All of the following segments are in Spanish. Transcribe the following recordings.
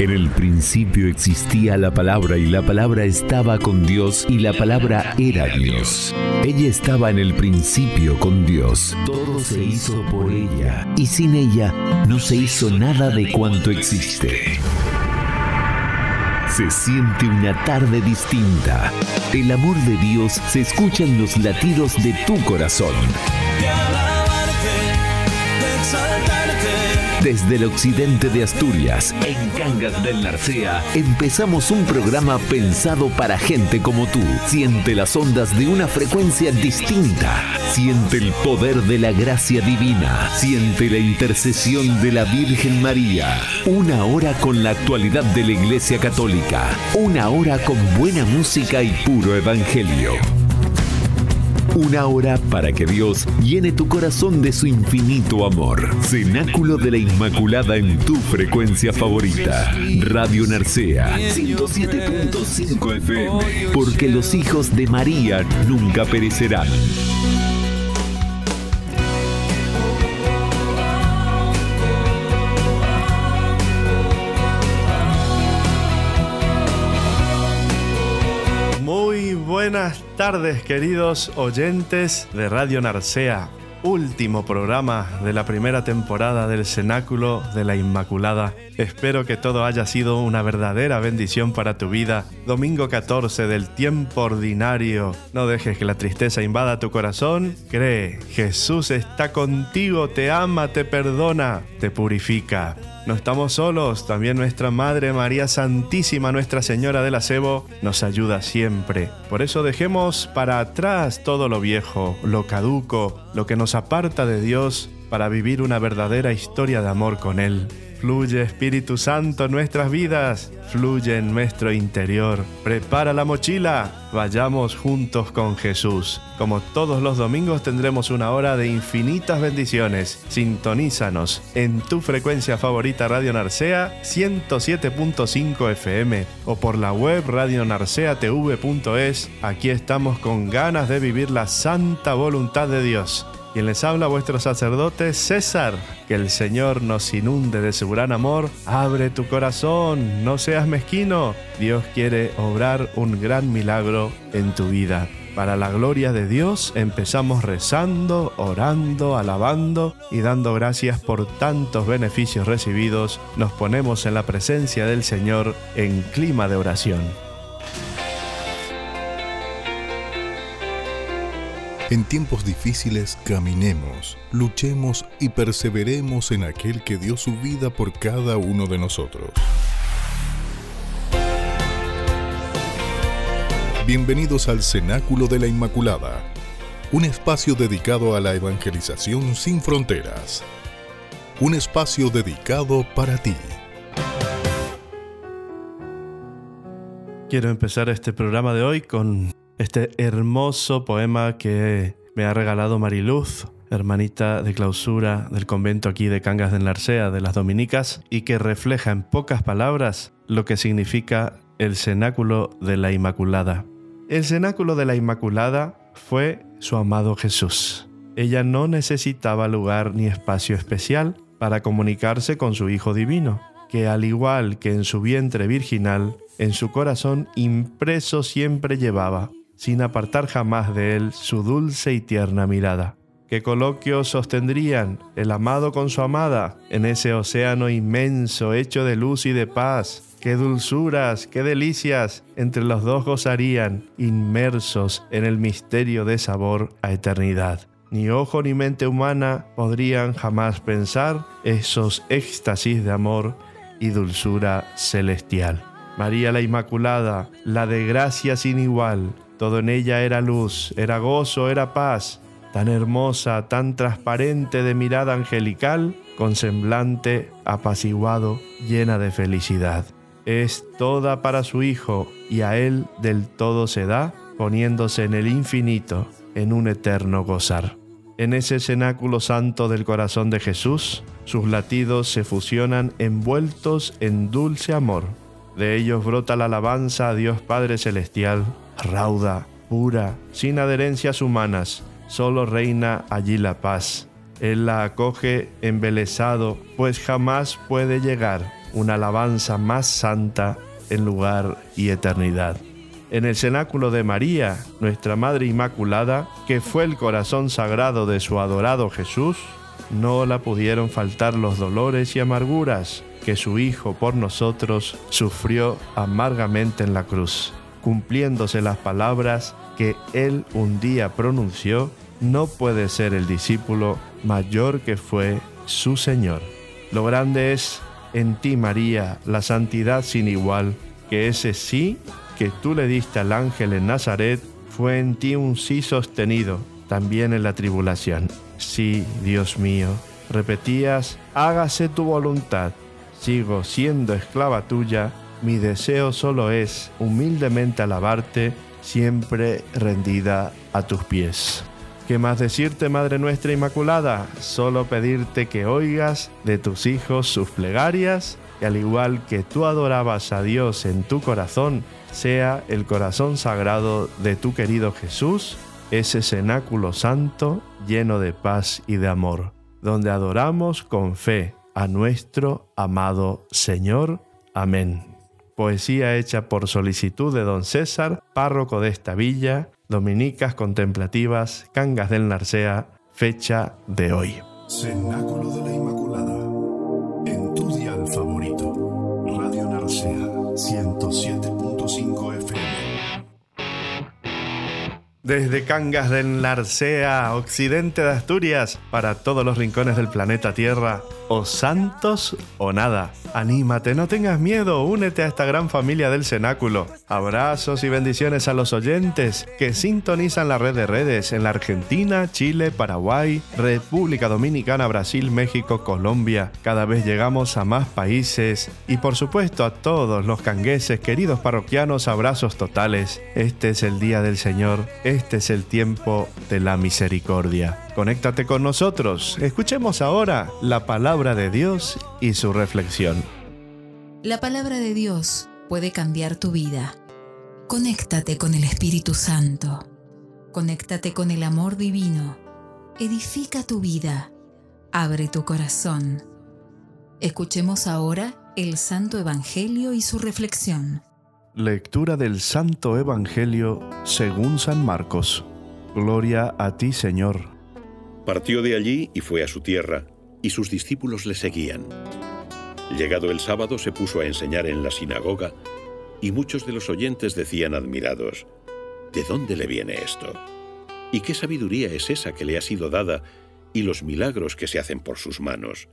En el principio existía la palabra y la palabra estaba con Dios y la palabra era Dios. Ella estaba en el principio con Dios. Todo se hizo por ella y sin ella no se hizo nada de cuanto existe. Se siente una tarde distinta. El amor de Dios se escucha en los latidos de tu corazón. Desde el occidente de Asturias, en Cangas del Narcea, empezamos un programa pensado para gente como tú. Siente las ondas de una frecuencia distinta. Siente el poder de la gracia divina. Siente la intercesión de la Virgen María. Una hora con la actualidad de la Iglesia Católica. Una hora con buena música y puro evangelio. Una hora para que Dios llene tu corazón de su infinito amor. Cenáculo de la Inmaculada en tu frecuencia favorita. Radio Narcea 107.5 FM. Porque los hijos de María nunca perecerán. Buenas tardes queridos oyentes de Radio Narcea, último programa de la primera temporada del Cenáculo de la Inmaculada. Espero que todo haya sido una verdadera bendición para tu vida. Domingo 14 del tiempo ordinario. No dejes que la tristeza invada tu corazón. Cree, Jesús está contigo, te ama, te perdona, te purifica. No estamos solos, también nuestra Madre María Santísima, Nuestra Señora del Acebo, nos ayuda siempre. Por eso dejemos para atrás todo lo viejo, lo caduco, lo que nos aparta de Dios para vivir una verdadera historia de amor con Él. Fluye Espíritu Santo en nuestras vidas, fluye en nuestro interior. Prepara la mochila, vayamos juntos con Jesús. Como todos los domingos tendremos una hora de infinitas bendiciones. Sintonízanos en tu frecuencia favorita Radio Narcea 107.5 FM o por la web radionarceatv.es. Aquí estamos con ganas de vivir la santa voluntad de Dios. Quien les habla vuestro sacerdote César. Que el Señor nos inunde de su gran amor. Abre tu corazón, no seas mezquino. Dios quiere obrar un gran milagro en tu vida. Para la gloria de Dios empezamos rezando, orando, alabando y dando gracias por tantos beneficios recibidos. Nos ponemos en la presencia del Señor en clima de oración. En tiempos difíciles caminemos, luchemos y perseveremos en aquel que dio su vida por cada uno de nosotros. Bienvenidos al Cenáculo de la Inmaculada, un espacio dedicado a la evangelización sin fronteras. Un espacio dedicado para ti. Quiero empezar este programa de hoy con este hermoso poema que me ha regalado Mariluz, hermanita de clausura del convento aquí de Cangas del Narcea de las Dominicas, y que refleja en pocas palabras lo que significa el cenáculo de la Inmaculada. El cenáculo de la Inmaculada fue su amado Jesús. Ella no necesitaba lugar ni espacio especial para comunicarse con su Hijo Divino, que al igual que en su vientre virginal, en su corazón impreso siempre llevaba sin apartar jamás de él su dulce y tierna mirada. ¿Qué coloquios sostendrían el amado con su amada en ese océano inmenso hecho de luz y de paz? ¿Qué dulzuras, qué delicias entre los dos gozarían, inmersos en el misterio de sabor a eternidad? Ni ojo ni mente humana podrían jamás pensar esos éxtasis de amor y dulzura celestial. María la Inmaculada, la de gracia sin igual, todo en ella era luz, era gozo, era paz, tan hermosa, tan transparente de mirada angelical, con semblante apaciguado, llena de felicidad. Es toda para su Hijo y a Él del todo se da, poniéndose en el infinito, en un eterno gozar. En ese cenáculo santo del corazón de Jesús, sus latidos se fusionan envueltos en dulce amor. De ellos brota la alabanza a Dios Padre Celestial, rauda, pura, sin adherencias humanas, solo reina allí la paz. Él la acoge embelesado, pues jamás puede llegar una alabanza más santa en lugar y eternidad. En el cenáculo de María, nuestra Madre Inmaculada, que fue el corazón sagrado de su adorado Jesús, no la pudieron faltar los dolores y amarguras que su Hijo por nosotros sufrió amargamente en la cruz, cumpliéndose las palabras que Él un día pronunció, no puede ser el discípulo mayor que fue su Señor. Lo grande es en ti, María, la santidad sin igual, que ese sí que tú le diste al ángel en Nazaret fue en ti un sí sostenido, también en la tribulación. Sí, Dios mío, repetías, hágase tu voluntad. Sigo siendo esclava tuya, mi deseo solo es humildemente alabarte, siempre rendida a tus pies. ¿Qué más decirte, Madre nuestra Inmaculada? Solo pedirte que oigas de tus hijos sus plegarias y al igual que tú adorabas a Dios en tu corazón, sea el corazón sagrado de tu querido Jesús ese cenáculo santo lleno de paz y de amor, donde adoramos con fe a nuestro amado Señor. Amén. Poesía hecha por solicitud de don César, párroco de esta villa, Dominicas Contemplativas, Cangas del Narcea, fecha de hoy. Cenáculo de la Inmaculada, en tu dial favorito, Radio Narcea 107.5 FM. Desde Cangas del Narcea, occidente de Asturias, para todos los rincones del planeta Tierra, o santos o nada. Anímate, no tengas miedo, únete a esta gran familia del cenáculo. Abrazos y bendiciones a los oyentes que sintonizan la red de redes en la Argentina, Chile, Paraguay, República Dominicana, Brasil, México, Colombia. Cada vez llegamos a más países y por supuesto a todos los cangueses, queridos parroquianos, abrazos totales. Este es el día del Señor, este es el tiempo de la misericordia. Conéctate con nosotros. Escuchemos ahora la palabra de Dios y su reflexión. La palabra de Dios puede cambiar tu vida. Conéctate con el Espíritu Santo. Conéctate con el amor divino. Edifica tu vida. Abre tu corazón. Escuchemos ahora el Santo Evangelio y su reflexión. Lectura del Santo Evangelio según San Marcos. Gloria a ti, Señor. Partió de allí y fue a su tierra, y sus discípulos le seguían. Llegado el sábado se puso a enseñar en la sinagoga, y muchos de los oyentes decían admirados, ¿de dónde le viene esto? ¿Y qué sabiduría es esa que le ha sido dada y los milagros que se hacen por sus manos?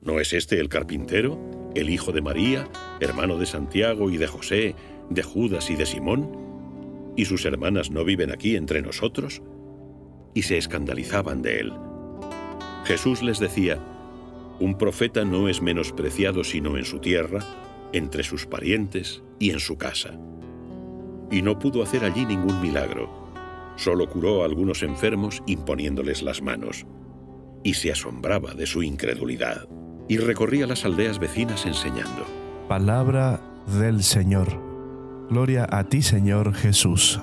¿No es este el carpintero, el hijo de María, hermano de Santiago y de José, de Judas y de Simón? ¿Y sus hermanas no viven aquí entre nosotros? Y se escandalizaban de él. Jesús les decía, un profeta no es menospreciado sino en su tierra, entre sus parientes y en su casa. Y no pudo hacer allí ningún milagro, solo curó a algunos enfermos imponiéndoles las manos, y se asombraba de su incredulidad, y recorría las aldeas vecinas enseñando. Palabra del Señor. Gloria a ti, Señor Jesús.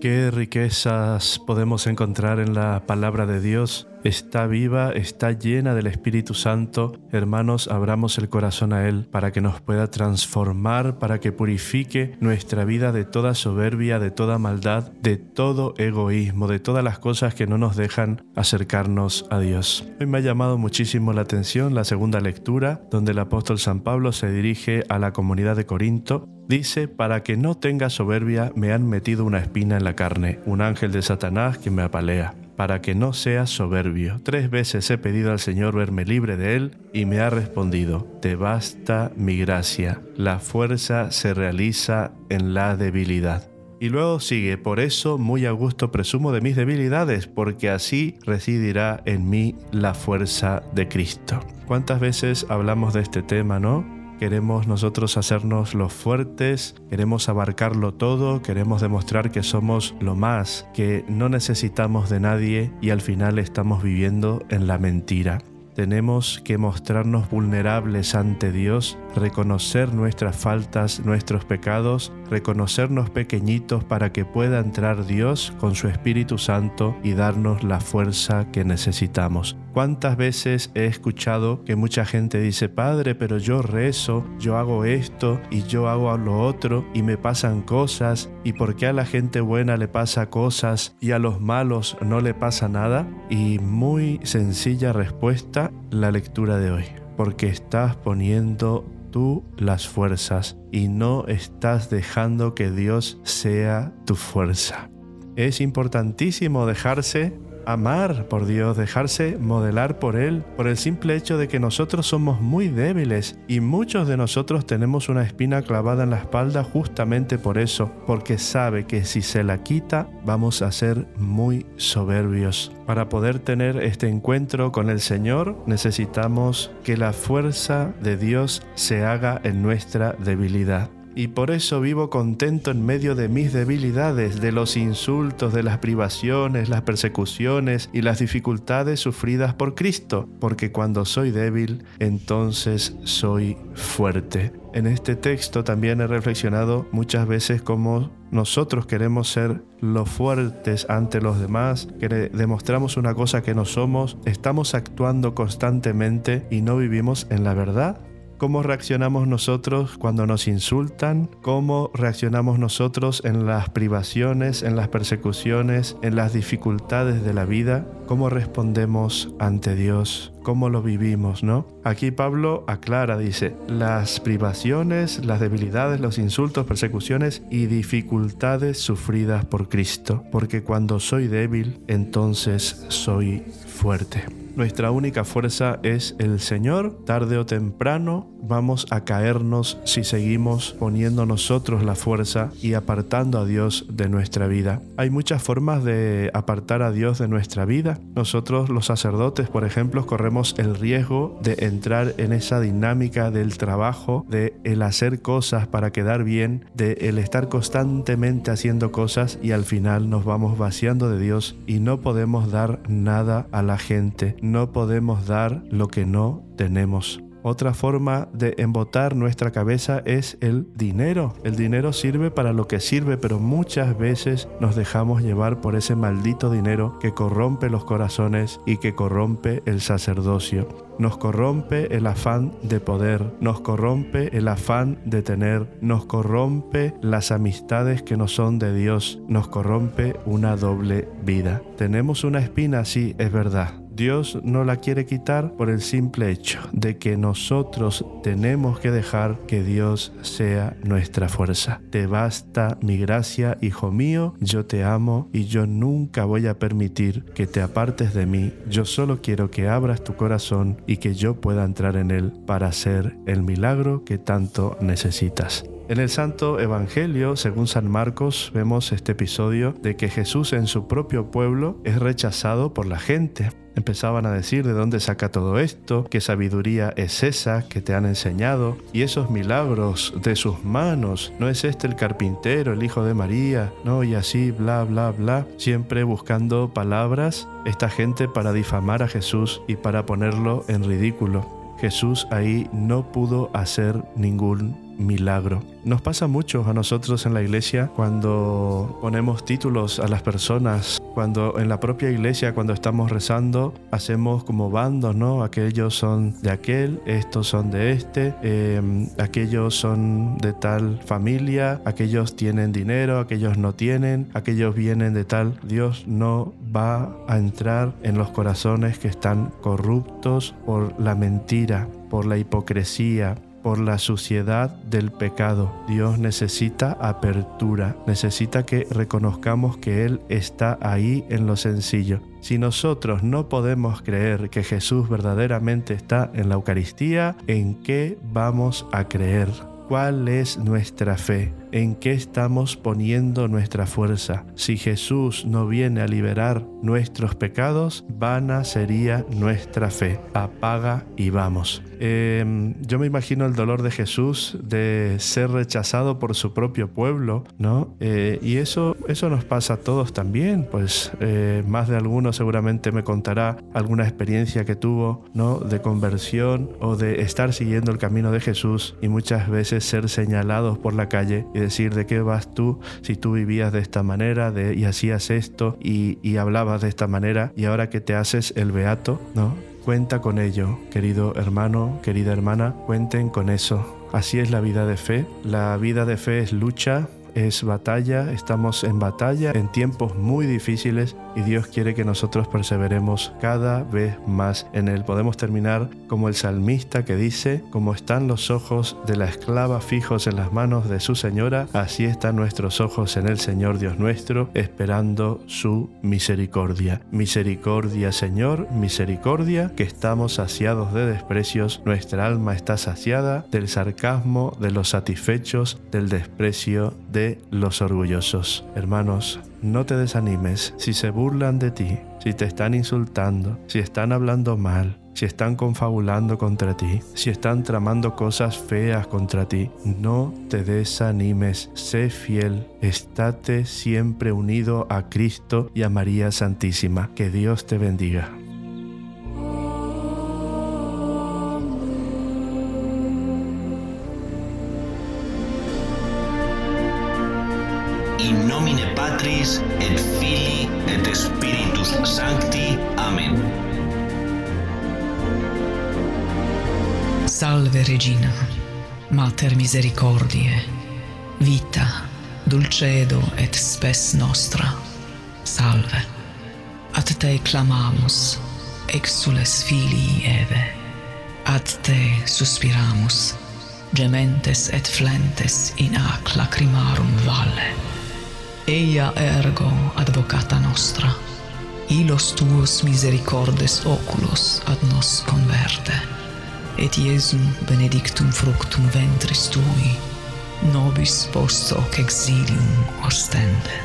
Qué riquezas podemos encontrar en la palabra de Dios. Está viva, está llena del Espíritu Santo. Hermanos, abramos el corazón a Él para que nos pueda transformar, para que purifique nuestra vida de toda soberbia, de toda maldad, de todo egoísmo, de todas las cosas que no nos dejan acercarnos a Dios. Hoy me ha llamado muchísimo la atención la segunda lectura, donde el apóstol San Pablo se dirige a la comunidad de Corinto Dice, para que no tenga soberbia me han metido una espina en la carne, un ángel de Satanás que me apalea, para que no sea soberbio. Tres veces he pedido al Señor verme libre de él y me ha respondido, te basta mi gracia, la fuerza se realiza en la debilidad. Y luego sigue, por eso muy a gusto presumo de mis debilidades, porque así residirá en mí la fuerza de Cristo. ¿Cuántas veces hablamos de este tema, no? Queremos nosotros hacernos los fuertes, queremos abarcarlo todo, queremos demostrar que somos lo más, que no necesitamos de nadie y al final estamos viviendo en la mentira. Tenemos que mostrarnos vulnerables ante Dios, reconocer nuestras faltas, nuestros pecados, reconocernos pequeñitos para que pueda entrar Dios con su Espíritu Santo y darnos la fuerza que necesitamos. ¿Cuántas veces he escuchado que mucha gente dice, Padre, pero yo rezo, yo hago esto y yo hago lo otro y me pasan cosas y por qué a la gente buena le pasa cosas y a los malos no le pasa nada? Y muy sencilla respuesta, la lectura de hoy. Porque estás poniendo tú las fuerzas y no estás dejando que Dios sea tu fuerza. Es importantísimo dejarse amar por Dios, dejarse modelar por Él, por el simple hecho de que nosotros somos muy débiles y muchos de nosotros tenemos una espina clavada en la espalda justamente por eso, porque sabe que si se la quita vamos a ser muy soberbios. Para poder tener este encuentro con el Señor necesitamos que la fuerza de Dios se haga en nuestra debilidad y por eso vivo contento en medio de mis debilidades, de los insultos, de las privaciones, las persecuciones y las dificultades sufridas por Cristo, porque cuando soy débil, entonces soy fuerte. En este texto también he reflexionado muchas veces cómo nosotros queremos ser los fuertes ante los demás, que demostramos una cosa que no somos, estamos actuando constantemente y no vivimos en la verdad cómo reaccionamos nosotros cuando nos insultan, cómo reaccionamos nosotros en las privaciones, en las persecuciones, en las dificultades de la vida, cómo respondemos ante Dios, cómo lo vivimos, ¿no? Aquí Pablo aclara, dice, las privaciones, las debilidades, los insultos, persecuciones y dificultades sufridas por Cristo, porque cuando soy débil, entonces soy fuerte. Nuestra única fuerza es el Señor. Tarde o temprano vamos a caernos si seguimos poniendo nosotros la fuerza y apartando a Dios de nuestra vida. Hay muchas formas de apartar a Dios de nuestra vida. Nosotros los sacerdotes, por ejemplo, corremos el riesgo de entrar en esa dinámica del trabajo, de el hacer cosas para quedar bien, de el estar constantemente haciendo cosas y al final nos vamos vaciando de Dios y no podemos dar nada a la gente no podemos dar lo que no tenemos. Otra forma de embotar nuestra cabeza es el dinero. El dinero sirve para lo que sirve, pero muchas veces nos dejamos llevar por ese maldito dinero que corrompe los corazones y que corrompe el sacerdocio. Nos corrompe el afán de poder, nos corrompe el afán de tener, nos corrompe las amistades que no son de Dios, nos corrompe una doble vida. Tenemos una espina, sí, es verdad Dios no la quiere quitar por el simple hecho de que nosotros tenemos que dejar que Dios sea nuestra fuerza. Te basta mi gracia, hijo mío, yo te amo y yo nunca voy a permitir que te apartes de mí. Yo solo quiero que abras tu corazón y que yo pueda entrar en él para hacer el milagro que tanto necesitas. En el Santo Evangelio, según San Marcos, vemos este episodio de que Jesús en su propio pueblo es rechazado por la gente. Empezaban a decir de dónde saca todo esto, qué sabiduría es esa que te han enseñado y esos milagros de sus manos. ¿No es este el carpintero, el hijo de María? ¿No? Y así, bla, bla, bla. Siempre buscando palabras esta gente para difamar a Jesús y para ponerlo en ridículo. Jesús ahí no pudo hacer ningún milagro. Nos pasa mucho a nosotros en la iglesia cuando ponemos títulos a las personas, cuando en la propia iglesia, cuando estamos rezando, hacemos como bandos, ¿no? Aquellos son de aquel, estos son de este, em, aquellos son de tal familia, aquellos tienen dinero, aquellos no tienen, aquellos vienen de tal. Dios no va a entrar en los corazones que están corruptos por la mentira, por la hipocresía, por la suciedad del pecado. Dios necesita apertura, necesita que reconozcamos que Él está ahí en lo sencillo. Si nosotros no podemos creer que Jesús verdaderamente está en la Eucaristía, ¿en qué vamos a creer? ¿Cuál es nuestra fe? ¿En qué estamos poniendo nuestra fuerza? Si Jesús no viene a liberar nuestros pecados, vana sería nuestra fe. Apaga y vamos. Em, yo me imagino el dolor de Jesús de ser rechazado por su propio pueblo, ¿no? Eh, y eso, eso nos pasa a todos también, pues eh, más de alguno seguramente me contará alguna experiencia que tuvo, ¿no? De conversión o de estar siguiendo el camino de Jesús y muchas veces ser señalados por la calle decir de qué vas tú si tú vivías de esta manera de, y hacías esto y, y hablabas de esta manera y ahora que te haces el beato, ¿no? Cuenta con ello, querido hermano, querida hermana, cuenten con eso. Así es la vida de fe. La vida de fe es lucha, es batalla, estamos en batalla en tiempos muy difíciles y Dios quiere que nosotros perseveremos cada vez más en Él. Podemos terminar como el salmista que dice, como están los ojos de la esclava fijos en las manos de su Señora, así están nuestros ojos en el Señor Dios nuestro, esperando su misericordia. Misericordia Señor, misericordia, que estamos saciados de desprecios, nuestra alma está saciada del sarcasmo de los satisfechos, del desprecio de los orgullosos. Hermanos, no te desanimes si se burlan de ti, si te están insultando, si están hablando mal, si están confabulando contra ti, si están tramando cosas feas contra ti. No te desanimes, sé fiel, estate siempre unido a Cristo y a María Santísima. Que Dios te bendiga. Patris, et Filii et Spiritus Sancti. Amen. Salve Regina, Mater misericordiae, vita, dulcedo et spes nostra. Salve. Ad te clamamus, exules filii Eve. Ad te suspiramus, gementes et flentes in ac lacrimarum valle eia ergo advocata nostra ilos tuos misericordes oculos ad nos converte. Et iesum benedictum fructum ventris tui nobis post hoc exilium ostende.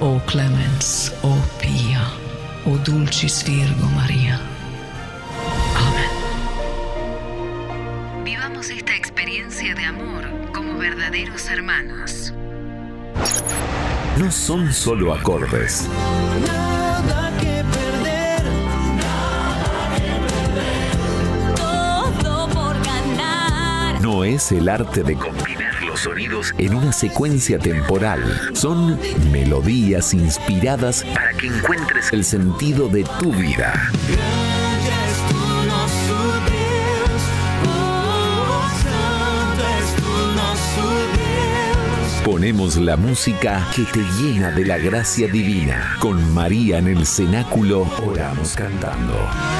O clemens o pia o dulcis virgo maria. Amen. Vivamos esta experiencia de amor como verdaderos hermanos. No son solo acordes. Nada que perder, todo por ganar. No es el arte de combinar los sonidos en una secuencia temporal. Son melodías inspiradas para que encuentres el sentido de tu vida. Ponemos la música que te llena de la gracia divina. Con María en el cenáculo oramos cantando.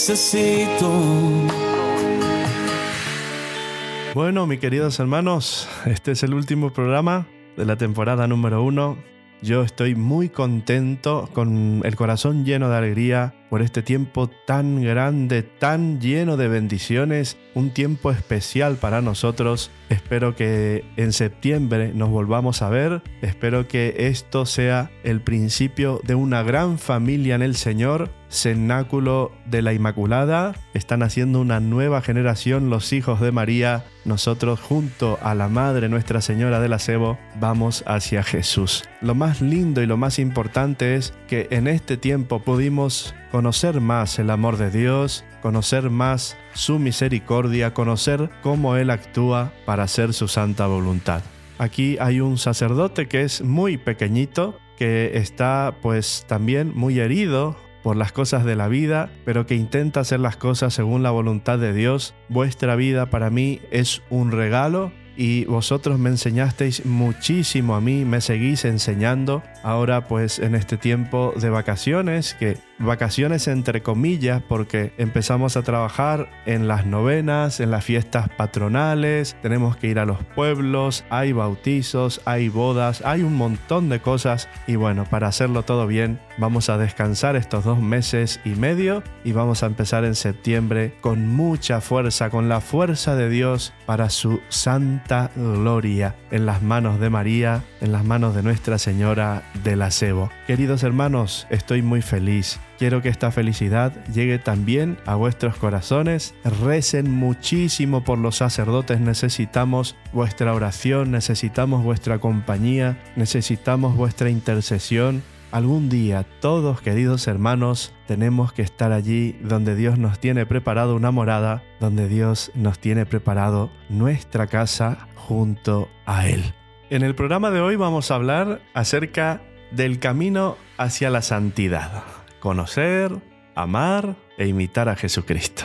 Necesito. Bueno, mis queridos hermanos, este es el último programa de la temporada número uno. Yo estoy muy contento, con el corazón lleno de alegría por este tiempo tan grande, tan lleno de bendiciones, un tiempo especial para nosotros. Espero que en septiembre nos volvamos a ver, espero que esto sea el principio de una gran familia en el Señor, cenáculo de la Inmaculada. Están haciendo una nueva generación los hijos de María. Nosotros junto a la Madre Nuestra Señora del Acebo vamos hacia Jesús. Lo más lindo y lo más importante es que en este tiempo pudimos conocer más el amor de Dios, conocer más su misericordia, conocer cómo Él actúa para hacer su santa voluntad. Aquí hay un sacerdote que es muy pequeñito, que está pues también muy herido por las cosas de la vida, pero que intenta hacer las cosas según la voluntad de Dios. Vuestra vida para mí es un regalo y vosotros me enseñasteis muchísimo a mí, me seguís enseñando. Ahora pues en este tiempo de vacaciones, que vacaciones entre comillas, porque empezamos a trabajar en las novenas, en las fiestas patronales, tenemos que ir a los pueblos, hay bautizos, hay bodas, hay un montón de cosas y bueno, para hacerlo todo bien, vamos a descansar estos dos meses y medio y vamos a empezar en septiembre con mucha fuerza, con la fuerza de Dios para su santa gloria en las manos de María, en las manos de Nuestra Señora del Acebo. Queridos hermanos, estoy muy feliz. Quiero que esta felicidad llegue también a vuestros corazones. Recen muchísimo por los sacerdotes. Necesitamos vuestra oración, necesitamos vuestra compañía, necesitamos vuestra intercesión. Algún día, todos queridos hermanos, tenemos que estar allí donde Dios nos tiene preparado una morada, donde Dios nos tiene preparado nuestra casa junto a Él. En el programa de hoy vamos a hablar acerca del camino hacia la santidad. Conocer, amar e imitar a Jesucristo.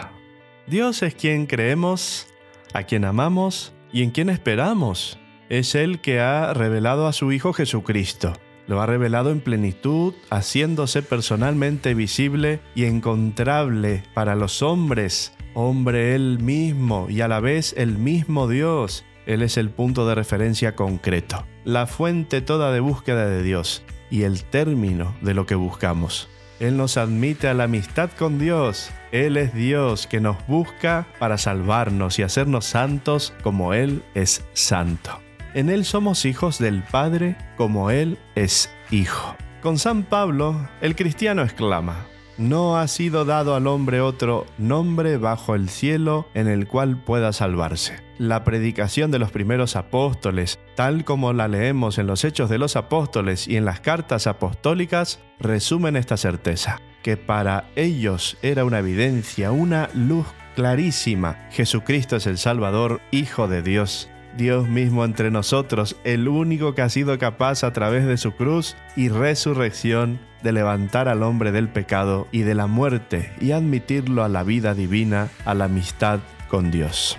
Dios es quien creemos, a quien amamos y en quien esperamos. Es Él que ha revelado a su Hijo Jesucristo. Lo ha revelado en plenitud, haciéndose personalmente visible y encontrable para los hombres. Hombre Él mismo y a la vez el mismo Dios. Él es el punto de referencia concreto, la fuente toda de búsqueda de Dios y el término de lo que buscamos. Él nos admite a la amistad con Dios. Él es Dios que nos busca para salvarnos y hacernos santos como Él es santo. En Él somos hijos del Padre como Él es Hijo. Con San Pablo, el cristiano exclama, no ha sido dado al hombre otro nombre bajo el cielo en el cual pueda salvarse. La predicación de los primeros apóstoles, tal como la leemos en los Hechos de los Apóstoles y en las cartas apostólicas, resumen esta certeza, que para ellos era una evidencia, una luz clarísima. Jesucristo es el Salvador, Hijo de Dios. Dios mismo entre nosotros, el único que ha sido capaz a través de su cruz y resurrección de levantar al hombre del pecado y de la muerte y admitirlo a la vida divina, a la amistad con Dios.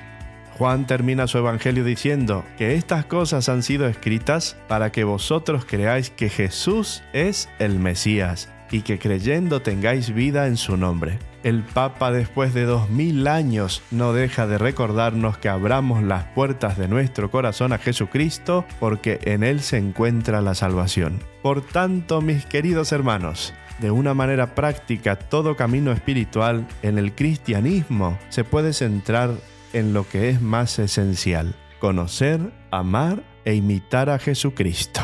Juan termina su evangelio diciendo que estas cosas han sido escritas para que vosotros creáis que Jesús es el Mesías y que creyendo tengáis vida en su nombre. El Papa después de dos mil años no deja de recordarnos que abramos las puertas de nuestro corazón a Jesucristo porque en Él se encuentra la salvación. Por tanto, mis queridos hermanos, de una manera práctica todo camino espiritual en el cristianismo se puede centrar en lo que es más esencial, conocer, amar e imitar a Jesucristo.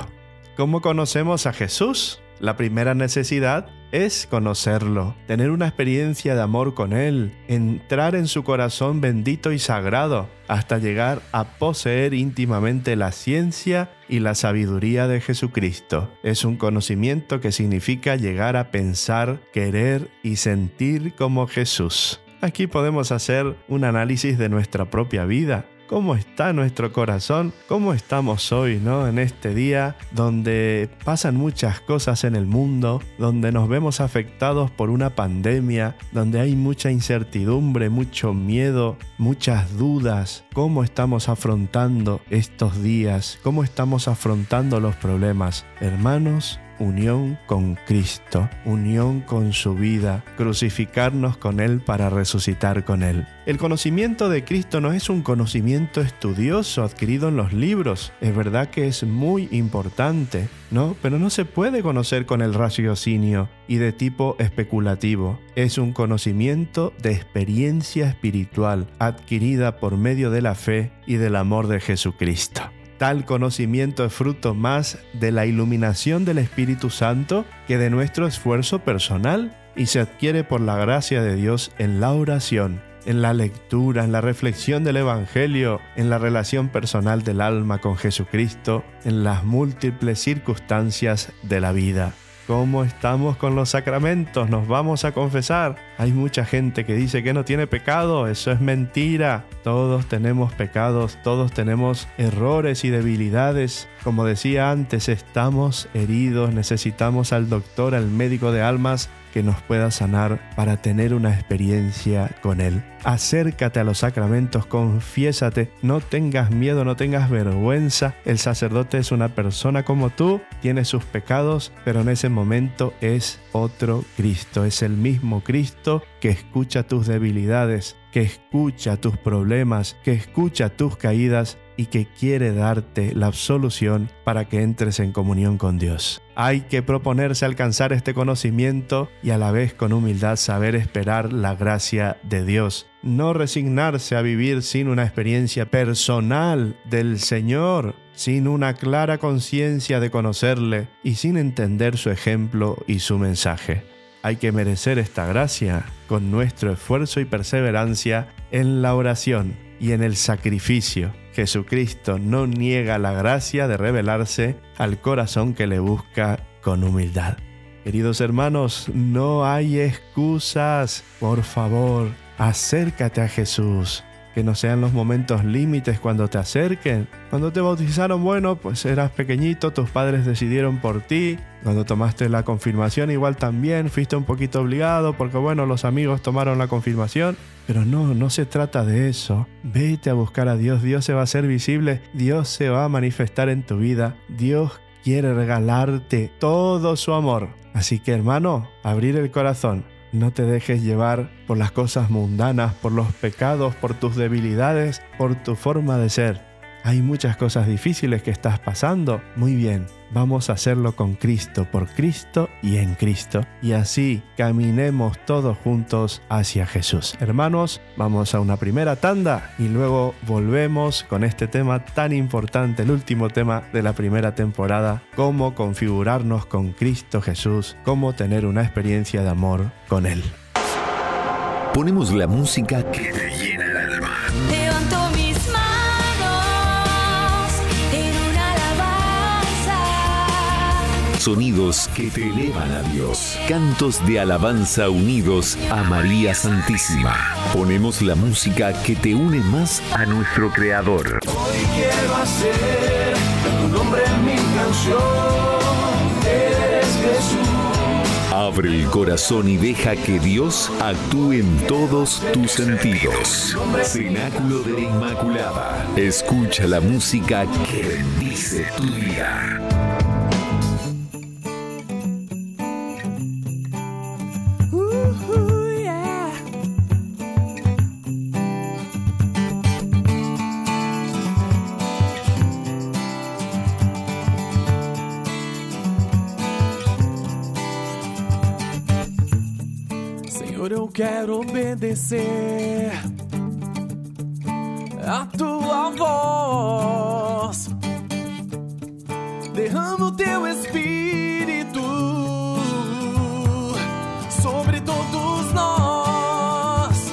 ¿Cómo conocemos a Jesús? La primera necesidad es conocerlo, tener una experiencia de amor con Él, entrar en su corazón bendito y sagrado, hasta llegar a poseer íntimamente la ciencia y la sabiduría de Jesucristo. Es un conocimiento que significa llegar a pensar, querer y sentir como Jesús. Aquí podemos hacer un análisis de nuestra propia vida. ¿Cómo está nuestro corazón? ¿Cómo estamos hoy, no? En este día donde pasan muchas cosas en el mundo, donde nos vemos afectados por una pandemia, donde hay mucha incertidumbre, mucho miedo, muchas dudas. ¿Cómo estamos afrontando estos días? ¿Cómo estamos afrontando los problemas? Hermanos, unión con Cristo, unión con su vida, crucificarnos con Él para resucitar con Él. El conocimiento de Cristo no es un conocimiento estudioso adquirido en los libros, es verdad que es muy importante, ¿no? Pero no se puede conocer con el raciocinio y de tipo especulativo. Es un conocimiento de experiencia espiritual adquirida por medio de la fe y del amor de Jesucristo. Tal conocimiento es fruto más de la iluminación del Espíritu Santo que de nuestro esfuerzo personal y se adquiere por la gracia de Dios en la oración, en la lectura, en la reflexión del Evangelio, en la relación personal del alma con Jesucristo, en las múltiples circunstancias de la vida. ¿Cómo estamos con los sacramentos? Nos vamos a confesar. Hay mucha gente que dice que no tiene pecado. Eso es mentira. Todos tenemos pecados, todos tenemos errores y debilidades. Como decía antes, estamos heridos, necesitamos al doctor, al médico de almas que nos pueda sanar para tener una experiencia con Él. Acércate a los sacramentos, confiésate, no tengas miedo, no tengas vergüenza. El sacerdote es una persona como tú, tiene sus pecados, pero en ese momento es otro Cristo, es el mismo Cristo que escucha tus debilidades, que escucha tus problemas, que escucha tus caídas y que quiere darte la absolución para que entres en comunión con Dios. Hay que proponerse alcanzar este conocimiento y a la vez con humildad saber esperar la gracia de Dios. No resignarse a vivir sin una experiencia personal del Señor, sin una clara conciencia de conocerle y sin entender su ejemplo y su mensaje. Hay que merecer esta gracia con nuestro esfuerzo y perseverancia en la oración y en el sacrificio. Jesucristo no niega la gracia de revelarse al corazón que le busca con humildad. Queridos hermanos, no hay excusas. Por favor, acércate a Jesús que no sean los momentos límites cuando te acerquen. Cuando te bautizaron, bueno, pues eras pequeñito, tus padres decidieron por ti. Cuando tomaste la confirmación, igual también fuiste un poquito obligado porque, bueno, los amigos tomaron la confirmación. Pero no, no se trata de eso. Vete a buscar a Dios, Dios se va a hacer visible, Dios se va a manifestar en tu vida, Dios quiere regalarte todo su amor. Así que hermano, abrir el corazón, no te dejes llevar por las cosas mundanas, por los pecados, por tus debilidades, por tu forma de ser. Hay muchas cosas difíciles que estás pasando. Muy bien, vamos a hacerlo con Cristo, por Cristo y en Cristo. Y así caminemos todos juntos hacia Jesús. Hermanos, vamos a una primera tanda y luego volvemos con este tema tan importante, el último tema de la primera temporada, cómo configurarnos con Cristo Jesús, cómo tener una experiencia de amor con Él. Ponemos la música que sonidos que te elevan a Dios. Cantos de alabanza unidos a María Santísima. Ponemos la música que te une más a nuestro Creador. Hoy quiero hacer tu nombre mi canción. Eres Jesús. Abre el corazón y deja que Dios actúe en todos tus sentidos. Cenáculo de la Inmaculada. Escucha la música que bendice tu vida. Obedecer a tua voz. Derrama o teu espírito sobre todos nós.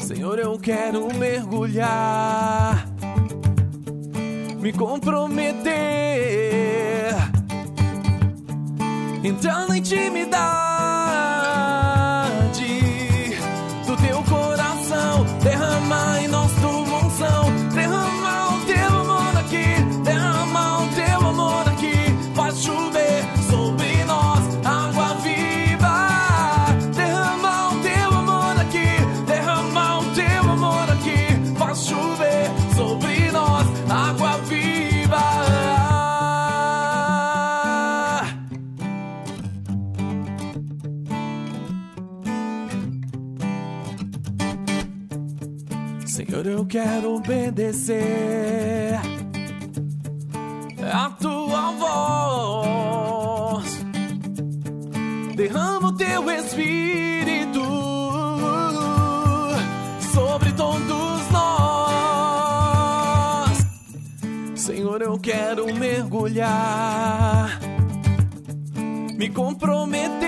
Senhor, eu quero mergulhar, me comprometer, entrar na intimidade quero obedecer a tua voz. Derrama o teu espírito sobre todos nós. Senhor, eu quero mergulhar, me comprometer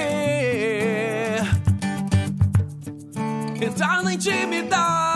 entrar na intimidade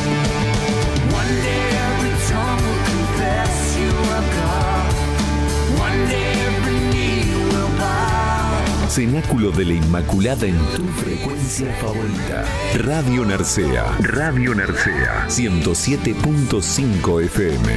Cenáculo de la Inmaculada en tu frecuencia favorita. Radio Narcea. Radio Narcea. 107.5 FM.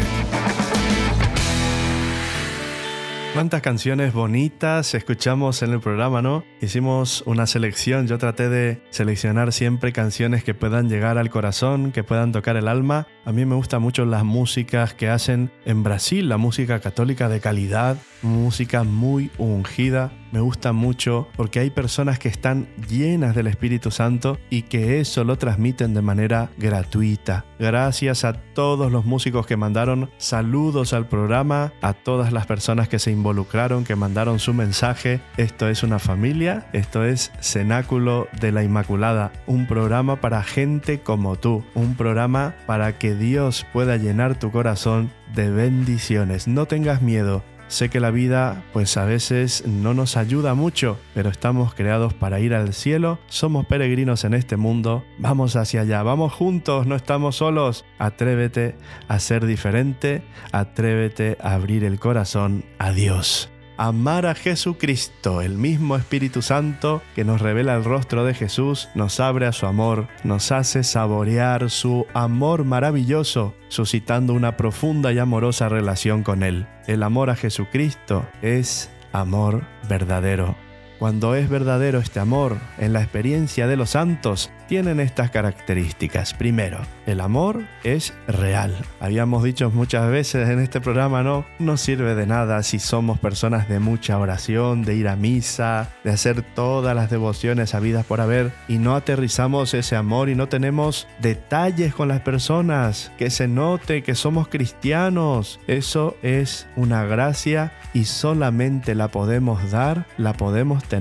Cuántas canciones bonitas escuchamos en el programa, ¿no? Hicimos una selección, yo traté de seleccionar siempre canciones que puedan llegar al corazón, que puedan tocar el alma. A mí me gustan mucho las músicas que hacen en Brasil, la música católica de calidad, música muy ungida. Me gusta mucho porque hay personas que están llenas del Espíritu Santo y que eso lo transmiten de manera gratuita. Gracias a todos los músicos que mandaron saludos al programa, a todas las personas que se involucraron, que mandaron su mensaje. Esto es una familia, esto es Cenáculo de la Inmaculada, un programa para gente como tú, un programa para que Dios pueda llenar tu corazón de bendiciones. No tengas miedo, Sé que la vida pues a veces no nos ayuda mucho, pero estamos creados para ir al cielo, somos peregrinos en este mundo, vamos hacia allá, vamos juntos, no estamos solos. Atrévete a ser diferente, atrévete a abrir el corazón a Dios amar a Jesucristo, el mismo Espíritu Santo que nos revela el rostro de Jesús, nos abre a su amor, nos hace saborear su amor maravilloso, suscitando una profunda y amorosa relación con Él. El amor a Jesucristo es amor verdadero. Cuando es verdadero este amor, en la experiencia de los santos, tienen estas características. Primero, el amor es real. Habíamos dicho muchas veces en este programa, ¿no? No sirve de nada si somos personas de mucha oración, de ir a misa, de hacer todas las devociones habidas por haber y no aterrizamos ese amor y no tenemos detalles con las personas, que se note que somos cristianos. Eso es una gracia y solamente la podemos dar, la podemos tener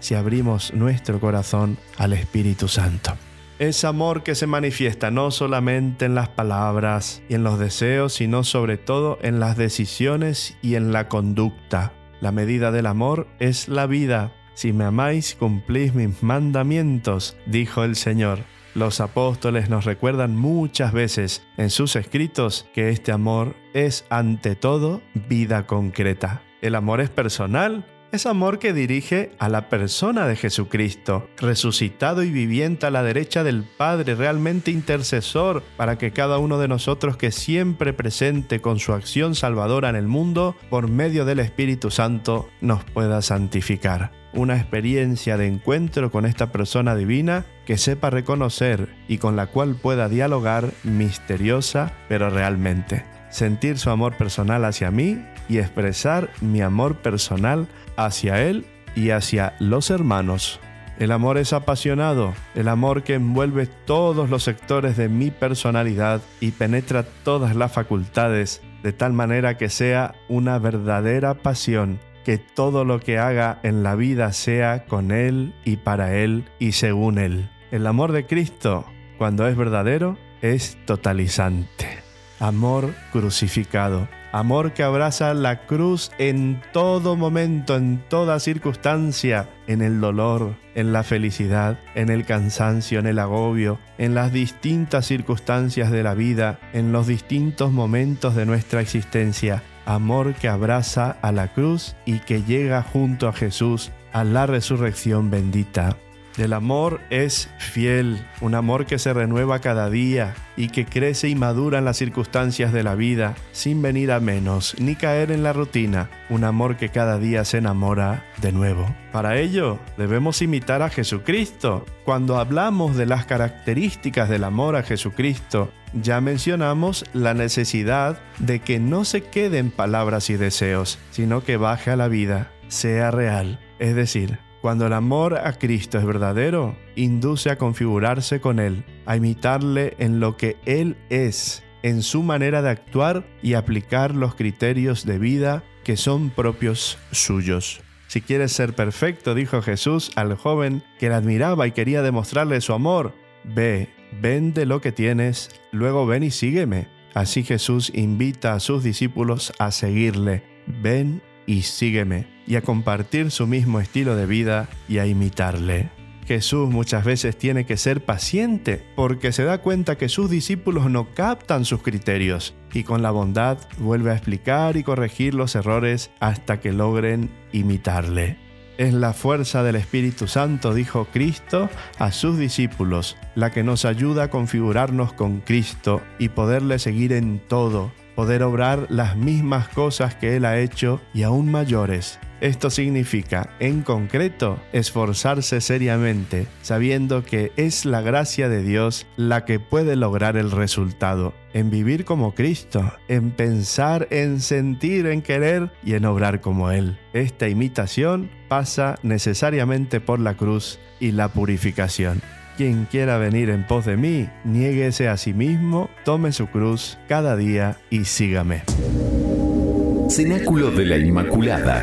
si abrimos nuestro corazón al Espíritu Santo. Es amor que se manifiesta no solamente en las palabras y en los deseos, sino sobre todo en las decisiones y en la conducta. La medida del amor es la vida. Si me amáis, cumplís mis mandamientos, dijo el Señor. Los apóstoles nos recuerdan muchas veces en sus escritos que este amor es ante todo vida concreta. El amor es personal es amor que dirige a la persona de Jesucristo, resucitado y viviente a la derecha del Padre, realmente intercesor para que cada uno de nosotros que siempre presente con su acción salvadora en el mundo, por medio del Espíritu Santo, nos pueda santificar. Una experiencia de encuentro con esta persona divina que sepa reconocer y con la cual pueda dialogar misteriosa pero realmente sentir su amor personal hacia mí y expresar mi amor personal hacia Él y hacia los hermanos. El amor es apasionado, el amor que envuelve todos los sectores de mi personalidad y penetra todas las facultades de tal manera que sea una verdadera pasión, que todo lo que haga en la vida sea con Él y para Él y según Él. El amor de Cristo, cuando es verdadero, es totalizante amor crucificado, amor que abraza la cruz en todo momento, en toda circunstancia, en el dolor, en la felicidad, en el cansancio, en el agobio, en las distintas circunstancias de la vida, en los distintos momentos de nuestra existencia. Amor que abraza a la cruz y que llega junto a Jesús a la resurrección bendita. El amor es fiel, un amor que se renueva cada día y que crece y madura en las circunstancias de la vida, sin venir a menos ni caer en la rutina, un amor que cada día se enamora de nuevo. Para ello, debemos imitar a Jesucristo. Cuando hablamos de las características del amor a Jesucristo, ya mencionamos la necesidad de que no se quede en palabras y deseos, sino que baje a la vida, sea real, es decir, cuando el amor a Cristo es verdadero, induce a configurarse con Él, a imitarle en lo que Él es, en su manera de actuar y aplicar los criterios de vida que son propios suyos. Si quieres ser perfecto, dijo Jesús al joven que le admiraba y quería demostrarle su amor, ve, vende lo que tienes, luego ven y sígueme. Así Jesús invita a sus discípulos a seguirle. Ven y sígueme, y a compartir su mismo estilo de vida y a imitarle. Jesús muchas veces tiene que ser paciente porque se da cuenta que sus discípulos no captan sus criterios y con la bondad vuelve a explicar y corregir los errores hasta que logren imitarle. Es la fuerza del Espíritu Santo, dijo Cristo a sus discípulos, la que nos ayuda a configurarnos con Cristo y poderle seguir en todo, poder obrar las mismas cosas que Él ha hecho y aún mayores. Esto significa, en concreto, esforzarse seriamente, sabiendo que es la gracia de Dios la que puede lograr el resultado, en vivir como Cristo, en pensar, en sentir, en querer y en obrar como Él. Esta imitación pasa necesariamente por la cruz y la purificación. Quien quiera venir en pos de mí, niéguese a sí mismo, tome su cruz cada día y sígame. Cenáculo de la Inmaculada.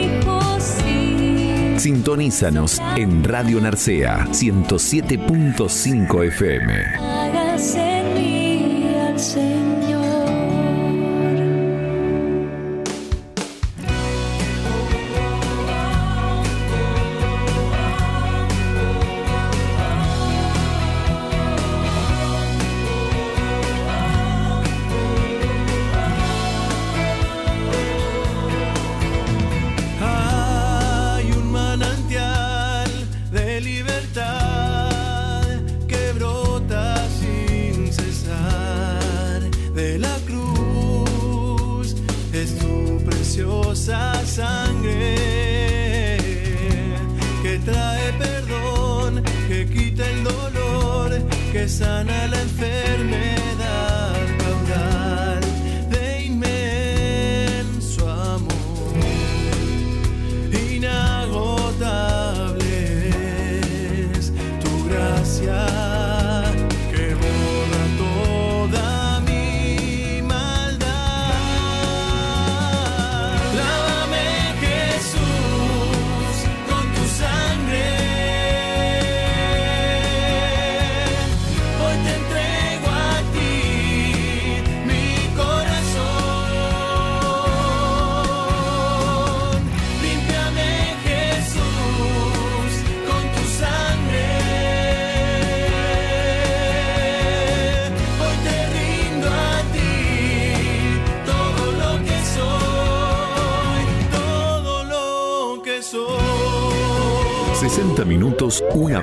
Sintonízanos en Radio Narcea 107.5 FM.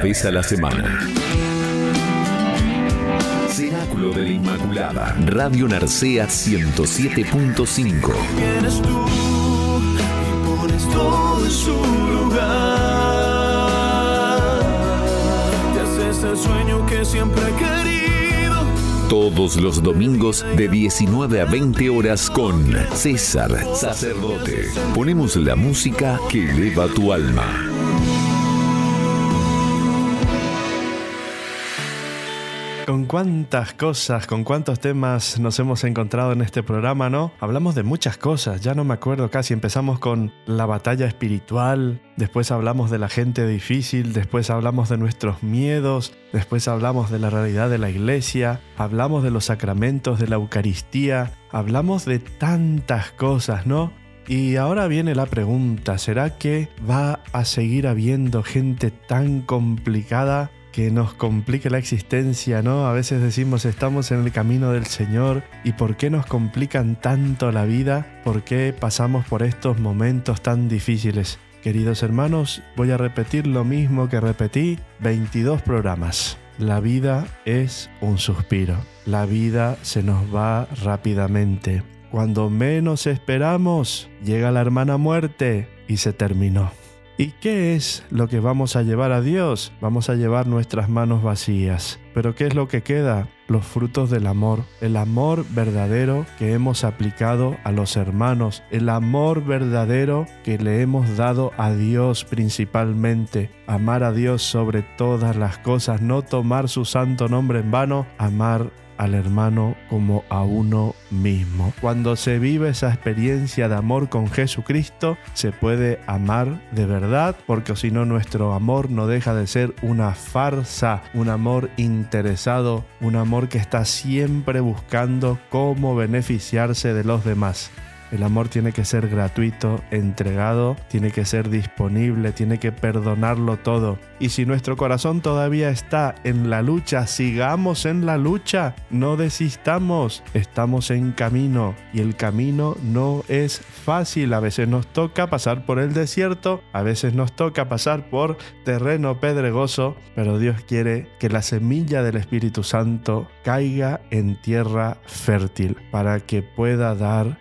Vez a la semana. Cenáculo de la Inmaculada. Radio Narcea 107.5. Vienes tú y pones todo en su lugar. Te haces el sueño que siempre he querido. Todos los domingos de 19 a 20 horas con César Sacerdote. Ponemos la música que eleva tu alma. Cuántas cosas, con cuántos temas nos hemos encontrado en este programa, ¿no? Hablamos de muchas cosas, ya no me acuerdo casi. Empezamos con la batalla espiritual, después hablamos de la gente difícil, después hablamos de nuestros miedos, después hablamos de la realidad de la iglesia, hablamos de los sacramentos, de la Eucaristía, hablamos de tantas cosas, ¿no? Y ahora viene la pregunta, ¿será que va a seguir habiendo gente tan complicada que nos complique la existencia, ¿no? A veces decimos estamos en el camino del Señor y ¿por qué nos complican tanto la vida? ¿Por qué pasamos por estos momentos tan difíciles? Queridos hermanos, voy a repetir lo mismo que repetí 22 programas. La vida es un suspiro. La vida se nos va rápidamente. Cuando menos esperamos, llega la hermana muerte y se terminó. ¿Y qué es lo que vamos a llevar a Dios? Vamos a llevar nuestras manos vacías. Pero ¿qué es lo que queda? Los frutos del amor, el amor verdadero que hemos aplicado a los hermanos, el amor verdadero que le hemos dado a Dios principalmente, amar a Dios sobre todas las cosas, no tomar su santo nombre en vano, amar al hermano como a uno mismo. Cuando se vive esa experiencia de amor con Jesucristo, se puede amar de verdad, porque si no nuestro amor no deja de ser una farsa, un amor interesado, un amor que está siempre buscando cómo beneficiarse de los demás. El amor tiene que ser gratuito, entregado, tiene que ser disponible, tiene que perdonarlo todo. Y si nuestro corazón todavía está en la lucha, sigamos en la lucha, no desistamos, estamos en camino y el camino no es fácil. A veces nos toca pasar por el desierto, a veces nos toca pasar por terreno pedregoso, pero Dios quiere que la semilla del Espíritu Santo caiga en tierra fértil para que pueda dar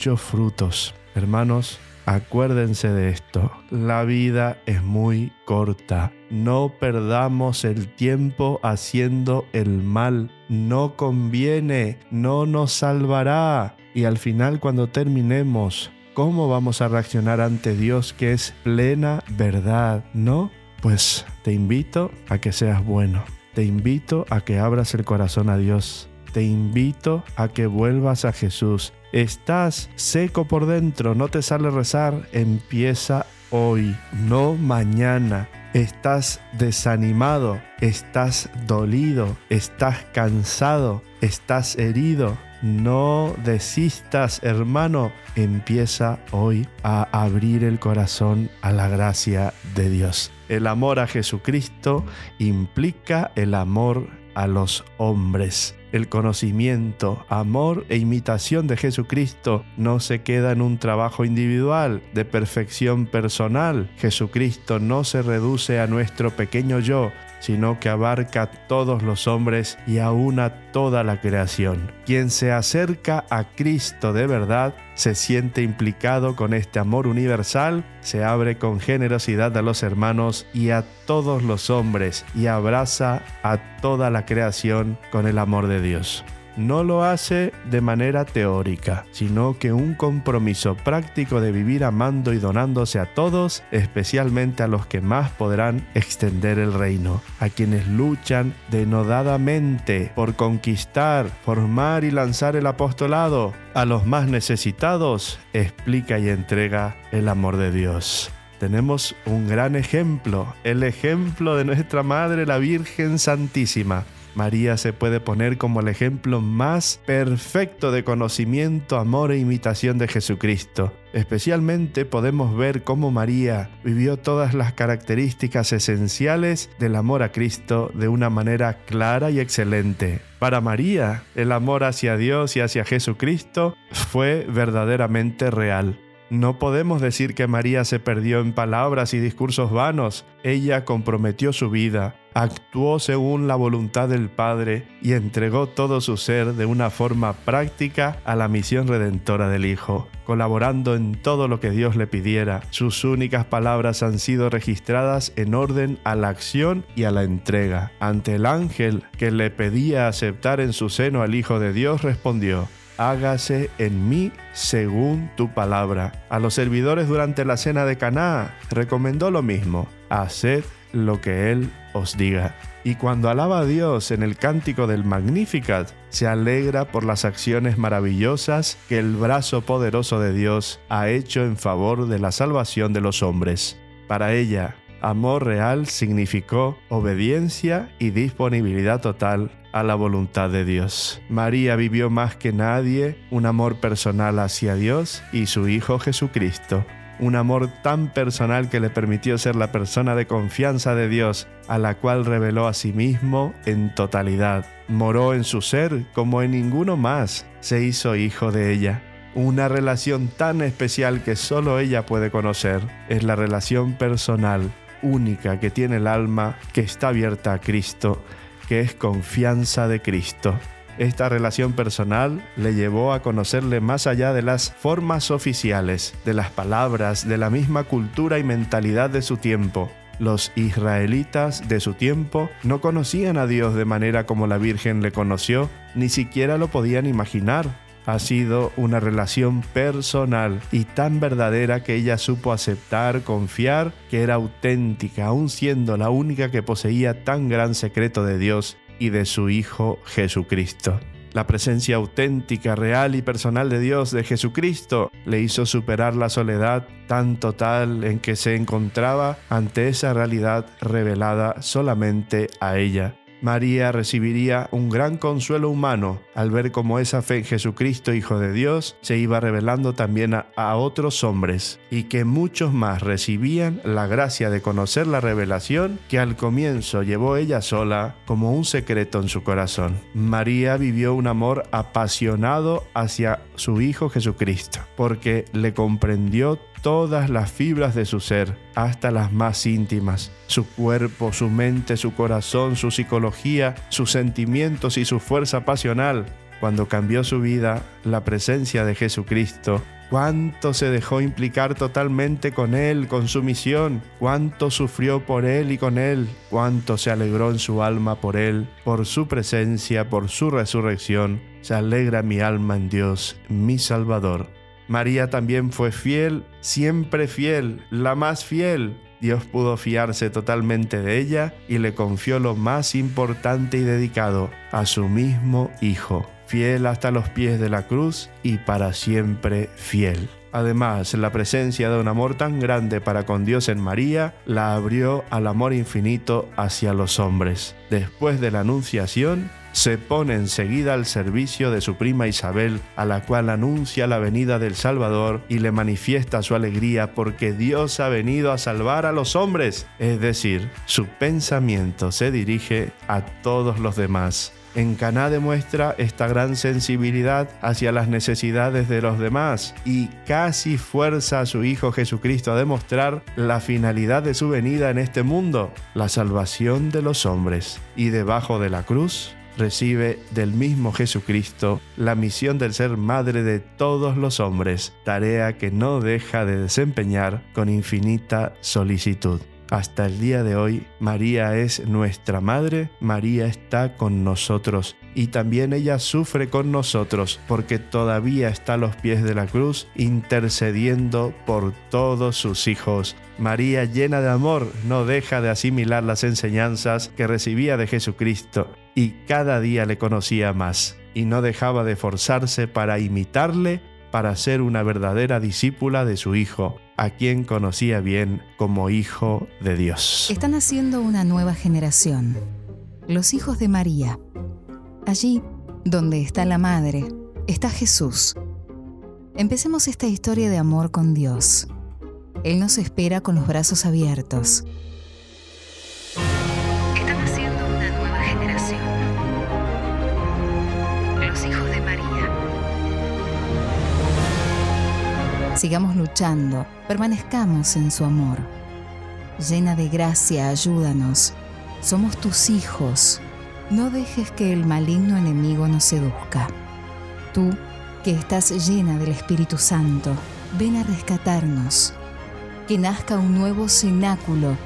muchos frutos. Hermanos, Acuérdense de esto, la vida es muy corta. No perdamos el tiempo haciendo el mal. No conviene, no nos salvará. Y al final cuando terminemos, ¿cómo vamos a reaccionar ante Dios que es plena verdad? ¿No? Pues te invito a que seas bueno. Te invito a que abras el corazón a Dios. Te invito a que vuelvas a Jesús Estás seco por dentro, no te sale rezar, empieza hoy, no mañana. Estás desanimado, estás dolido, estás cansado, estás herido. No desistas, hermano. Empieza hoy a abrir el corazón a la gracia de Dios. El amor a Jesucristo implica el amor a los hombres. El conocimiento, amor e imitación de Jesucristo no se queda en un trabajo individual de perfección personal. Jesucristo no se reduce a nuestro pequeño yo, sino que abarca a todos los hombres y aún a toda la creación. Quien se acerca a Cristo de verdad se siente implicado con este amor universal, se abre con generosidad a los hermanos y a todos los hombres y abraza a toda la creación con el amor de Dios no lo hace de manera teórica, sino que un compromiso práctico de vivir amando y donándose a todos, especialmente a los que más podrán extender el reino, a quienes luchan denodadamente por conquistar, formar y lanzar el apostolado, a los más necesitados, explica y entrega el amor de Dios. Tenemos un gran ejemplo, el ejemplo de nuestra Madre, la Virgen Santísima, María se puede poner como el ejemplo más perfecto de conocimiento, amor e imitación de Jesucristo. Especialmente podemos ver cómo María vivió todas las características esenciales del amor a Cristo de una manera clara y excelente. Para María, el amor hacia Dios y hacia Jesucristo fue verdaderamente real. No podemos decir que María se perdió en palabras y discursos vanos. Ella comprometió su vida, actuó según la voluntad del Padre y entregó todo su ser de una forma práctica a la misión redentora del Hijo, colaborando en todo lo que Dios le pidiera. Sus únicas palabras han sido registradas en orden a la acción y a la entrega. Ante el ángel que le pedía aceptar en su seno al Hijo de Dios, respondió, hágase en mí según tu palabra. A los servidores durante la cena de Caná recomendó lo mismo: haced lo que él os diga. Y cuando alaba a Dios en el cántico del Magnificat, se alegra por las acciones maravillosas que el brazo poderoso de Dios ha hecho en favor de la salvación de los hombres. Para ella, amor real significó obediencia y disponibilidad total a la voluntad de Dios. María vivió más que nadie un amor personal hacia Dios y su Hijo Jesucristo. Un amor tan personal que le permitió ser la persona de confianza de Dios, a la cual reveló a sí mismo en totalidad. Moró en su ser como en ninguno más. Se hizo hijo de ella. Una relación tan especial que solo ella puede conocer es la relación personal única que tiene el alma que está abierta a Cristo que es confianza de Cristo. Esta relación personal le llevó a conocerle más allá de las formas oficiales, de las palabras, de la misma cultura y mentalidad de su tiempo. Los israelitas de su tiempo no conocían a Dios de manera como la Virgen le conoció, ni siquiera lo podían imaginar ha sido una relación personal y tan verdadera que ella supo aceptar, confiar, que era auténtica, aun siendo la única que poseía tan gran secreto de Dios y de su Hijo Jesucristo. La presencia auténtica, real y personal de Dios de Jesucristo le hizo superar la soledad tan total en que se encontraba ante esa realidad revelada solamente a ella María recibiría un gran consuelo humano al ver cómo esa fe en Jesucristo, Hijo de Dios, se iba revelando también a, otros hombres y que muchos más recibían la gracia de conocer la revelación que al comienzo llevó ella sola como un secreto en su corazón. María vivió un amor apasionado hacia su Hijo Jesucristo porque le comprendió todas las fibras de su ser, hasta las más íntimas, su cuerpo, su mente, su corazón, su psicología, sus sentimientos y su fuerza pasional. Cuando cambió su vida, la presencia de Jesucristo, cuánto se dejó implicar totalmente con Él, con su misión, cuánto sufrió por Él y con Él, cuánto se alegró en su alma por Él, por su presencia, por su resurrección. Se alegra mi alma en Dios, mi Salvador. María también fue fiel, siempre fiel, la más fiel. Dios pudo fiarse totalmente de ella y le confió lo más importante y dedicado, a su mismo Hijo, fiel hasta los pies de la cruz y para siempre fiel. Además, la presencia de un amor tan grande para con Dios en María la abrió al amor infinito hacia los hombres. Después de la Anunciación, se pone enseguida al servicio de su prima Isabel, a la cual anuncia la venida del Salvador y le manifiesta su alegría porque Dios ha venido a salvar a los hombres. Es decir, su pensamiento se dirige a todos los demás. En Caná demuestra esta gran sensibilidad hacia las necesidades de los demás y casi fuerza a su Hijo Jesucristo a demostrar la finalidad de su venida en este mundo, la salvación de los hombres. Y debajo de la cruz recibe del mismo Jesucristo la misión del ser madre de todos los hombres, tarea que no deja de desempeñar con infinita solicitud. Hasta el día de hoy, María es nuestra madre, María está con nosotros y también ella sufre con nosotros porque todavía está a los pies de la cruz intercediendo por todos sus hijos. María llena de amor no deja de asimilar las enseñanzas que recibía de Jesucristo y cada día le conocía más y no dejaba de forzarse para imitarle para ser una verdadera discípula de su Hijo, a quien conocía bien como Hijo de Dios. Está naciendo una nueva generación, los hijos de María. Allí, donde está la Madre, está Jesús. Empecemos esta historia de amor con Dios. Él nos espera con los brazos abiertos. Está naciendo una nueva generación, los hijos de María. Sigamos luchando, permanezcamos en su amor. Llena de gracia, ayúdanos. Somos tus hijos. No dejes que el maligno enemigo nos seduzca. Tú, que estás llena del Espíritu Santo, ven a rescatarnos. Que nazca un nuevo cenáculo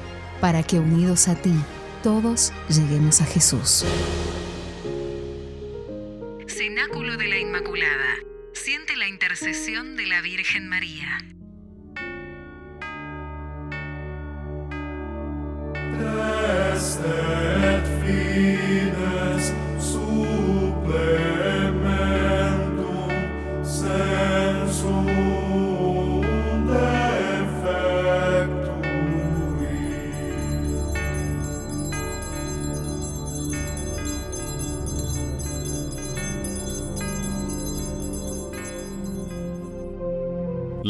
para que unidos a ti, todos lleguemos a Jesús. Cenáculo de la Inmaculada. Siente la intercesión de la Virgen María.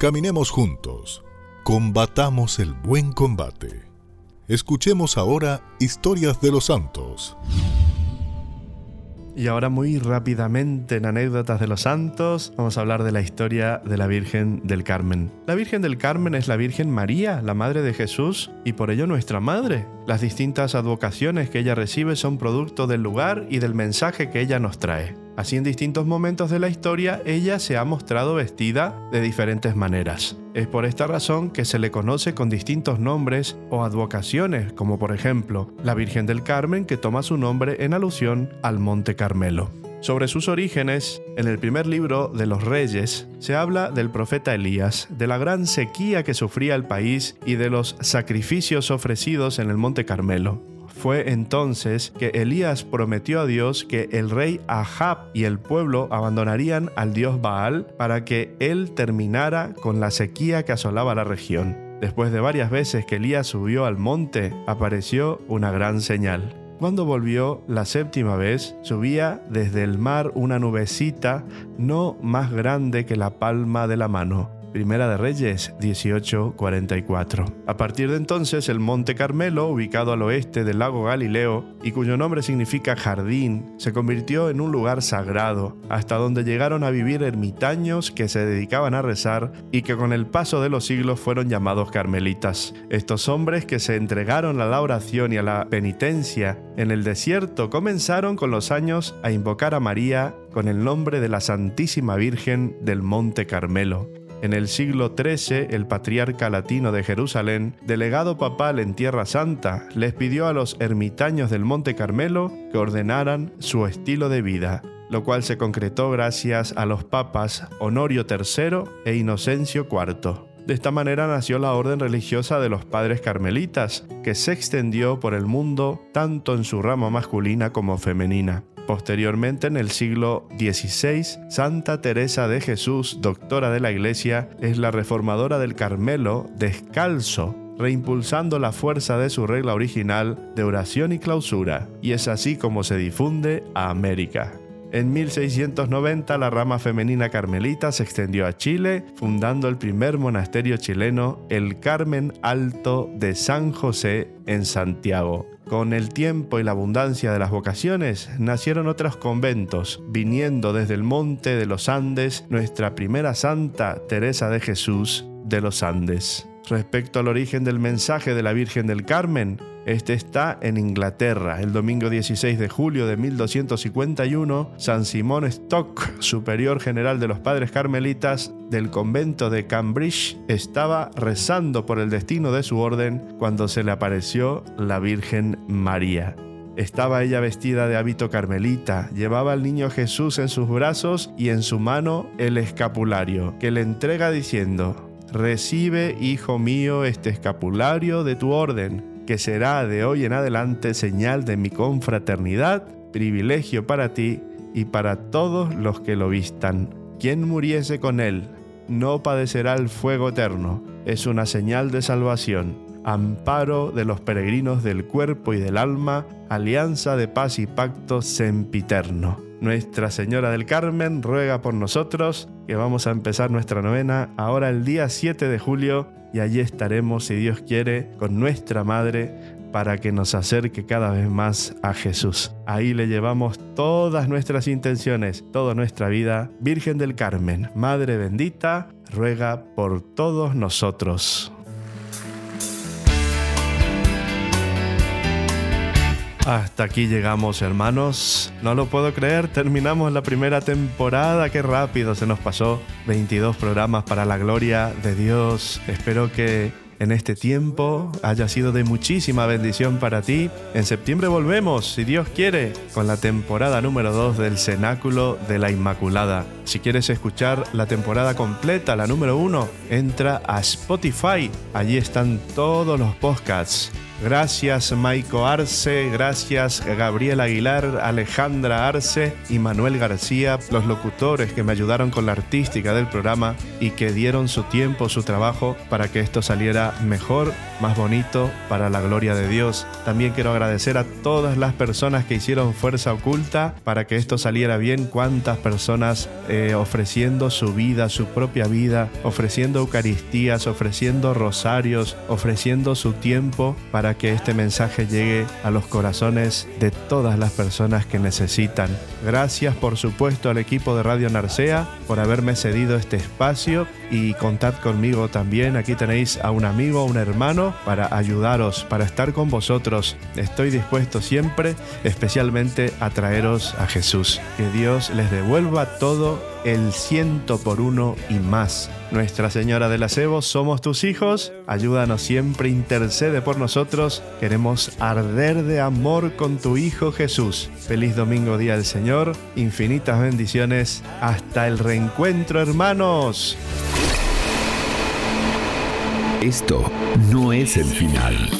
Caminemos juntos, combatamos el buen combate. Escuchemos ahora historias de los santos. Y ahora muy rápidamente en anécdotas de los santos vamos a hablar de la historia de la Virgen del Carmen. La Virgen del Carmen es la Virgen María, la Madre de Jesús, y por ello nuestra Madre. Las distintas advocaciones que ella recibe son producto del lugar y del mensaje que ella nos trae. Así en distintos momentos de la historia ella se ha mostrado vestida de diferentes maneras. Es por esta razón que se le conoce con distintos nombres o advocaciones, como por ejemplo la Virgen del Carmen que toma su nombre en alusión al Monte Carmelo. Sobre sus orígenes, en el primer libro de los Reyes se habla del profeta Elías, de la gran sequía que sufría el país y de los sacrificios ofrecidos en el Monte Carmelo. Fue entonces que Elías prometió a Dios que el rey Ahab y el pueblo abandonarían al dios Baal para que él terminara con la sequía que asolaba la región. Después de varias veces que Elías subió al monte, apareció una gran señal. Cuando volvió la séptima vez, subía desde el mar una nubecita no más grande que la palma de la mano. Primera de Reyes 18:44. A partir de entonces, el Monte Carmelo, ubicado al oeste del lago Galileo y cuyo nombre significa jardín, se convirtió en un lugar sagrado, hasta donde llegaron a vivir ermitaños que se dedicaban a rezar y que con el paso de los siglos fueron llamados carmelitas. Estos hombres que se entregaron a la oración y a la penitencia en el desierto comenzaron con los años a invocar a María con el nombre de la Santísima Virgen del Monte Carmelo. En el siglo XIII, el patriarca latino de Jerusalén, delegado papal en Tierra Santa, les pidió a los ermitaños del Monte Carmelo que ordenaran su estilo de vida, lo cual se concretó gracias a los papas Honorio III e Inocencio IV. De esta manera nació la orden religiosa de los padres carmelitas, que se extendió por el mundo tanto en su rama masculina como femenina. Posteriormente, en el siglo XVI, Santa Teresa de Jesús, doctora de la Iglesia, es la reformadora del Carmelo descalzo reimpulsando la fuerza de su regla original de oración y clausura, y es así como se difunde a América. En 1690 la rama femenina carmelita se extendió a Chile, fundando el primer monasterio chileno, el Carmen Alto de San José en Santiago. Con el tiempo y la abundancia de las vocaciones nacieron otros conventos, viniendo desde el monte de los Andes nuestra primera santa Teresa de Jesús de los Andes. Respecto al origen del mensaje de la Virgen del Carmen, este está en Inglaterra. El domingo 16 de julio de 1251, San Simón Stock, superior general de los padres carmelitas del convento de Cambridge, estaba rezando por el destino de su orden cuando se le apareció la Virgen María. Estaba ella vestida de hábito carmelita, llevaba al niño Jesús en sus brazos y en su mano el escapulario, que le entrega diciendo, Recibe, hijo mío, este escapulario de tu orden, que será de hoy en adelante señal de mi confraternidad, privilegio para ti y para todos los que lo vistan. Quien muriese con él no padecerá el fuego eterno, es una señal de salvación, amparo de los peregrinos del cuerpo y del alma, alianza de paz y pacto sempiterno. Nuestra Señora del Carmen ruega por nosotros que vamos a empezar nuestra novena ahora el día 7 de julio y allí estaremos, si Dios quiere, con nuestra Madre para que nos acerque cada vez más a Jesús. Ahí le llevamos todas nuestras intenciones, toda nuestra vida. Virgen del Carmen, Madre bendita, ruega por todos nosotros. Hasta aquí llegamos, hermanos. No lo puedo creer, terminamos la primera temporada. Qué rápido se nos pasó. 22 programas para la gloria de Dios. Espero que en este tiempo haya sido de muchísima bendición para ti. En septiembre volvemos, si Dios quiere, con la temporada número 2 del Cenáculo de la Inmaculada. Si quieres escuchar la temporada completa, la número 1, entra a Spotify. Allí están todos los podcasts. Gracias Maico Arce, gracias Gabriel Aguilar, Alejandra Arce y Manuel García, los locutores que me ayudaron con la artística del programa y que dieron su tiempo, su trabajo para que esto saliera mejor, más bonito, para la gloria de Dios. También quiero agradecer a todas las personas que hicieron fuerza oculta para que esto saliera bien, cuántas personas ofreciendo su vida, su propia vida, ofreciendo Eucaristías, ofreciendo rosarios, ofreciendo su tiempo para que este mensaje llegue a los corazones de todas las personas que necesitan. Gracias por supuesto al equipo de Radio Narcea por haberme cedido este espacio y contad conmigo también. Aquí tenéis a un amigo, un hermano para ayudaros, para estar con vosotros. Estoy dispuesto siempre, especialmente a traeros a Jesús. Que Dios les devuelva todo el ciento por uno y más. Nuestra Señora de las Evos, somos tus hijos, ayúdanos siempre, intercede por nosotros, queremos arder de amor con tu Hijo Jesús. Feliz domingo día del Señor, infinitas bendiciones, hasta el reencuentro hermanos. Esto no es el final.